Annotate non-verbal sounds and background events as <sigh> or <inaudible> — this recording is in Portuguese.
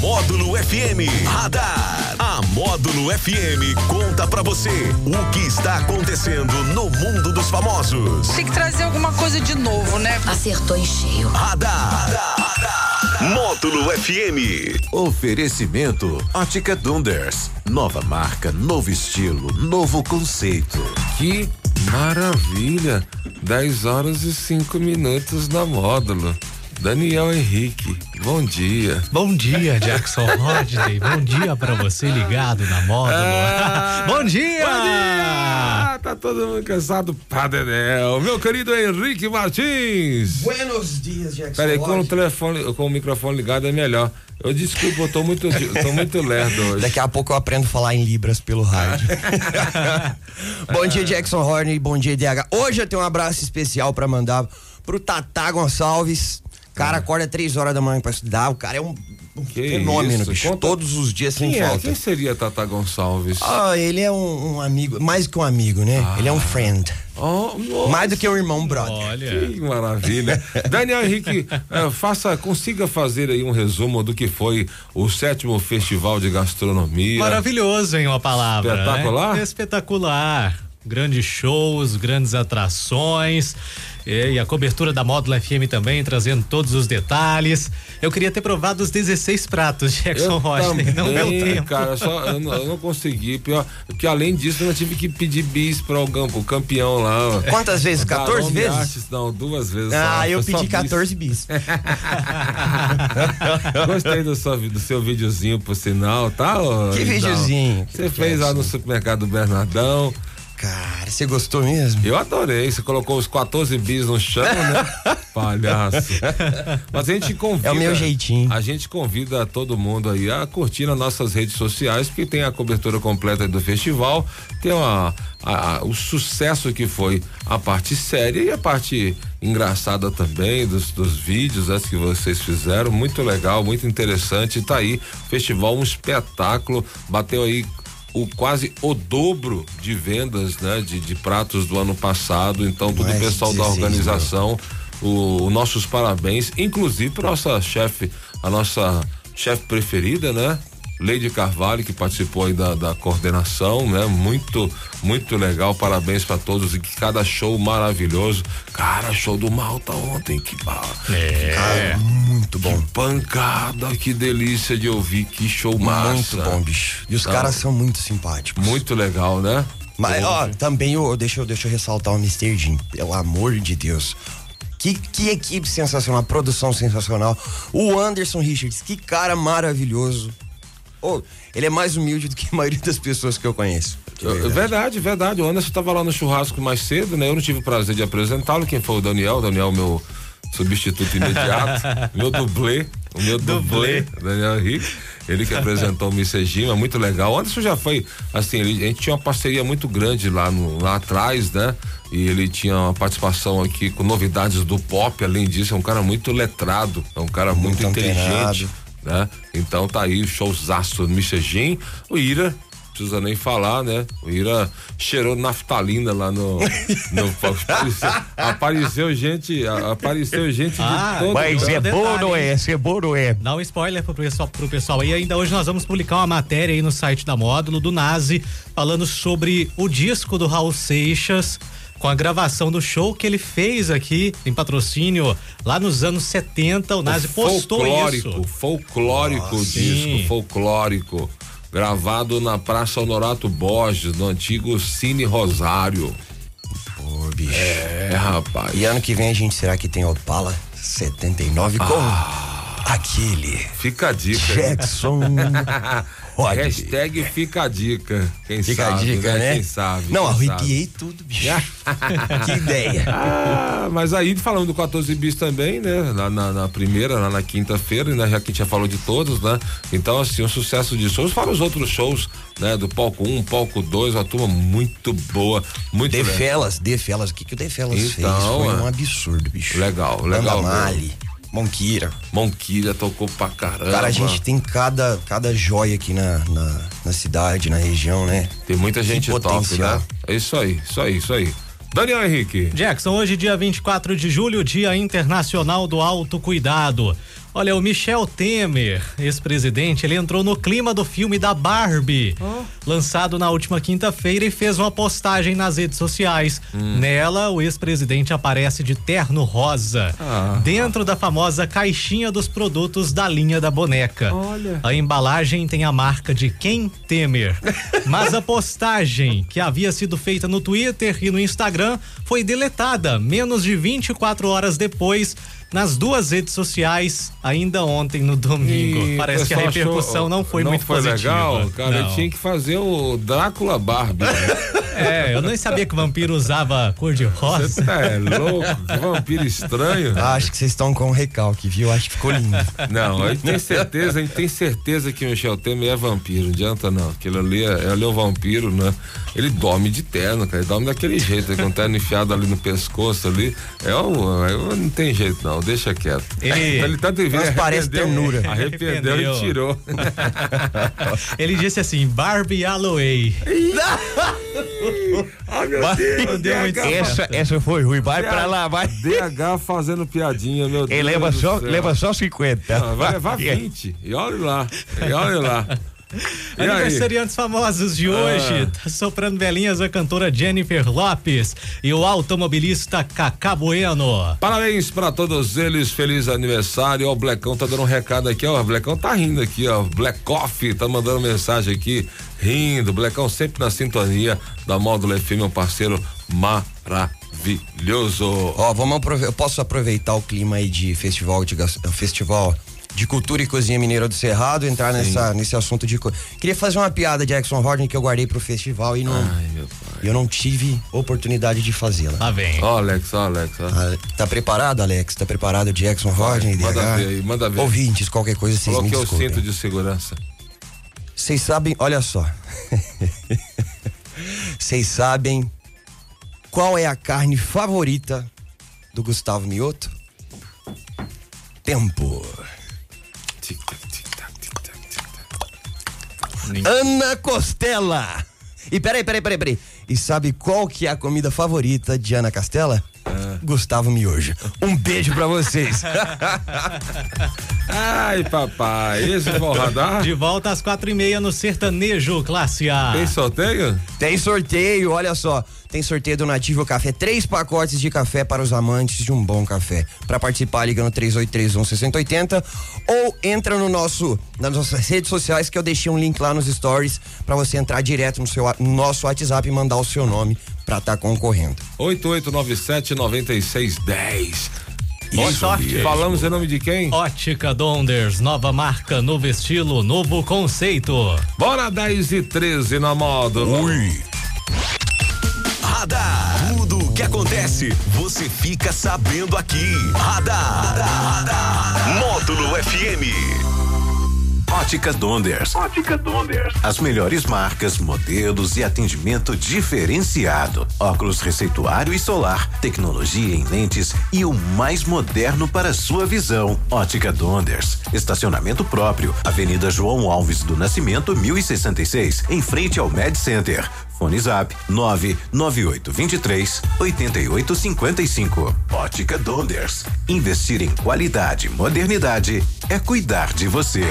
Módulo FM Radar. A Módulo FM conta pra você o que está acontecendo no mundo dos famosos. Tem que trazer alguma coisa de novo, né? Acertou em cheio. Radar. Radar. Módulo FM. Oferecimento Ótica Dunders. Nova marca, novo estilo, novo conceito. Que maravilha! 10 horas e 5 minutos na módulo. Daniel Henrique, bom dia. Bom dia, Jackson <laughs> Rodney. bom dia para você ligado na módulo. Ah, bom dia! Bom dia! Tá todo mundo cansado pra Daniel. Meu querido Henrique Martins. Buenos dias, Jackson. Peraí, com o telefone, com o microfone ligado é melhor. Eu desculpa, eu tô muito, tô muito lerdo hoje. Daqui a pouco eu aprendo a falar em Libras pelo rádio. <laughs> bom dia, Jackson Horner. Bom dia, DH. Hoje eu tenho um abraço especial para mandar pro Tatá Gonçalves cara acorda três horas da manhã pra estudar, o cara é um, um fenômeno, isso? bicho. Conta... Todos os dias sem Quem falta. É? Quem seria Tata Gonçalves? Ah, ele é um, um amigo, mais que um amigo, né? Ah. Ele é um friend. Oh, mais do que um irmão brother. Olha. Que maravilha. <laughs> Daniel Henrique, eh, faça, consiga fazer aí um resumo do que foi o sétimo Festival de Gastronomia. Maravilhoso, hein, uma palavra. Espetacular? Né? Espetacular grandes shows, grandes atrações. E a cobertura da Módulo FM também, trazendo todos os detalhes. Eu queria ter provado os 16 pratos, <laughs> Jackson Rocha, não deu tempo. Cara, só, eu, não, eu não consegui. Pior, porque além disso, eu tive que pedir bis para o, o campeão lá. Quantas vezes? 14 vezes? Artes, não, duas vezes. Ah, só, eu pedi 14 bis. bis. <laughs> Gostei do seu, do seu videozinho, por sinal, tá? Que videozinho? Você fez lá no supermercado Bernardão. Cara, você gostou mesmo? Eu adorei. Você colocou os 14 bis no chão, né? <laughs> Palhaço. Mas a gente convida. É o meu jeitinho. A gente convida todo mundo aí a curtir nas nossas redes sociais, porque tem a cobertura completa do festival, tem a, a, o sucesso que foi a parte séria e a parte engraçada também dos, dos vídeos né, que vocês fizeram. Muito legal, muito interessante. Tá aí, festival, um espetáculo. Bateu aí o quase o dobro de vendas, né, de, de pratos do ano passado. Então, todo o pessoal da organização, o, o, nossos parabéns, inclusive para nossa chefe, a nossa chefe preferida, né? Leide Carvalho, que participou aí da, da coordenação, né? Muito, muito legal. Parabéns para todos e que cada show maravilhoso. Cara, show do Malta ontem, que é. Cara, muito bom. Que pancada, que delícia de ouvir, que show massa. Muito bom, bicho. E os então, caras são muito simpáticos. Muito legal, né? Mas, ó, também eu, deixa, eu, deixa eu ressaltar o Mr. Jim, pelo amor de Deus. Que, que equipe sensacional, produção sensacional. O Anderson Richards, que cara maravilhoso. Oh, ele é mais humilde do que a maioria das pessoas que eu conheço. Verdade. verdade, verdade. O Anderson estava lá no churrasco mais cedo, né? Eu não tive o prazer de apresentá-lo. Quem foi o Daniel? O Daniel, meu substituto imediato, <laughs> meu dublê, o meu dublê, Daniel Henrique. Ele que apresentou o Missegima, muito legal. O Anderson já foi, assim, ele, a gente tinha uma parceria muito grande lá, no, lá atrás, né? E ele tinha uma participação aqui com novidades do pop, além disso, é um cara muito letrado, é um cara muito, muito inteligente né? Então tá aí o showzaço do Mr. Jim, o Ira, precisa nem falar, né? O Ira cheirou naftalina lá no. <laughs> no apareceu, apareceu, gente, apareceu gente ah, de todo Mas é bom, não é? É bom, não é? Dá um spoiler pro pessoal, pro pessoal aí. Ainda hoje nós vamos publicar uma matéria aí no site da Módulo, do Nazi, falando sobre o disco do Raul Seixas com a gravação do show que ele fez aqui em patrocínio lá nos anos 70. O Nazi postou folclórico, isso. Folclórico, Nossa, disco sim. folclórico. Gravado na Praça Honorato Borges, no antigo Cine Rosário. Pô, bicho. É, rapaz. E ano que vem a gente será que tem Opala 79 ah. com aquele. Fica a dica. Jackson <laughs> Pode. Hashtag fica a dica. Quem fica sabe, a dica, né? né? Quem sabe. Não, arrepiei tudo, bicho. <laughs> que ideia. <laughs> Ah, mas aí falando do 14 bis também, né? Na, na, na primeira, lá na quinta-feira, né? Já que a gente já falou de todos, né? Então, assim, um sucesso de shows, fora os outros shows, né? Do palco 1, um, palco 2, uma turma muito boa, muito Defelas, Defelas, o que que o Defelas então, fez? Foi um absurdo, bicho. Legal, legal. Mali. Monquira. Monquira tocou pra caramba. Cara, a gente tem cada, cada joia aqui na, na, na cidade, na região, né? Tem muita gente top, né? É isso aí, isso aí, isso aí. Daniel Henrique. Jackson, hoje dia 24 de julho, Dia Internacional do Autocuidado. Olha, o Michel Temer, ex-presidente, ele entrou no clima do filme da Barbie, oh. lançado na última quinta-feira e fez uma postagem nas redes sociais. Hum. Nela, o ex-presidente aparece de terno rosa, ah. dentro da famosa caixinha dos produtos da linha da boneca. Olha. A embalagem tem a marca de Quem Temer. <laughs> Mas a postagem, que havia sido feita no Twitter e no Instagram, foi deletada menos de 24 horas depois nas duas redes sociais ainda ontem no domingo. E Parece que a repercussão achou, não foi não muito foi positiva. legal, cara. Não. Tinha que fazer o Drácula Barbie. Né? <laughs> É, eu nem sabia que vampiro usava cor de rosa. Você tá é louco? Que vampiro estranho. Ah, acho que vocês estão com recalque, viu? Acho que ficou lindo. <laughs> Não, a gente tem certeza, a gente tem certeza que o Michel Temer é vampiro. Não adianta não. Aquilo ali é, ele é o vampiro, né? Ele dorme de terno, cara. Ele dorme daquele jeito, com o terno enfiado ali no pescoço ali. É o, é, não tem jeito não, deixa quieto. <laughs> Ele, ele tá devendo. parece ternura. Arrependeu, arrependeu e tirou. <laughs> ele disse assim, Barbie Alloway. <laughs> Ai, meu Deus. Deus essa, essa foi ruim. Vai DH, pra lá, vai. DH fazendo piadinha, meu Deus. Ele leva só, leva só 50. Não, vai levar 20. E olha lá. E olha lá. E Aniversariantes aí? famosos de hoje, ah. tá soprando velhinhas a cantora Jennifer Lopes e o automobilista Cacá Bueno. Parabéns para todos eles, feliz aniversário. Ó, o Blecão tá dando um recado aqui, ó. O Blecão tá rindo aqui, ó. Black Coffee tá mandando mensagem aqui, rindo. Blecão sempre na sintonia da Módulo FM, um parceiro maravilhoso. Ó, vamos eu posso aproveitar o clima aí de festival de festival de cultura e cozinha mineira do Cerrado, entrar nessa, nesse assunto de. Queria fazer uma piada de Exxon Horton que eu guardei pro festival e não. Ai, meu pai. Eu não tive oportunidade de fazê-la. Lá vem. Ó, oh, Alex, ó, oh, Alex. Ó. Ah, tá preparado, Alex? Tá preparado de Exxon Horton? Manda ver aí, manda ver. Ouvintes, qualquer coisa vocês Coloque me desculpem. o cinto de segurança. Vocês sabem, olha só. <laughs> Vocês sabem qual é a carne favorita do Gustavo Mioto? Tempo. Ana Costela. E peraí, peraí, peraí, peraí. E sabe qual que é a comida favorita de Ana Castela? Gustavo Miojo. Um beijo pra vocês. <laughs> Ai, papai, esse é o radar. De volta às quatro e meia no Sertanejo Classe A. Tem sorteio? Tem sorteio, olha só. Tem sorteio do Nativo Café, três pacotes de café para os amantes de um bom café. Para participar, liga no 3831 6080 ou entra no nosso, nas nossas redes sociais que eu deixei um link lá nos stories para você entrar direto no seu no nosso WhatsApp e mandar o seu nome para estar tá concorrendo. 8897 9610. Boa sorte. Falamos em nome de quem? Ótica Donders, nova marca, novo estilo, novo conceito. Bora 10 e 13 na moda. Ui. Radar. Tudo o que acontece, você fica sabendo aqui. Radar. Radar. Radar. Módulo FM. Ótica Donders. Ótica Donders. As melhores marcas, modelos e atendimento diferenciado. Óculos receituário e solar, tecnologia em lentes e o mais moderno para sua visão. Ótica Donders. Estacionamento próprio. Avenida João Alves do Nascimento, 1066, em frente ao Med Center. Fone Zap 99823 8855. Ótica Donders. Investir em qualidade e modernidade é cuidar de você.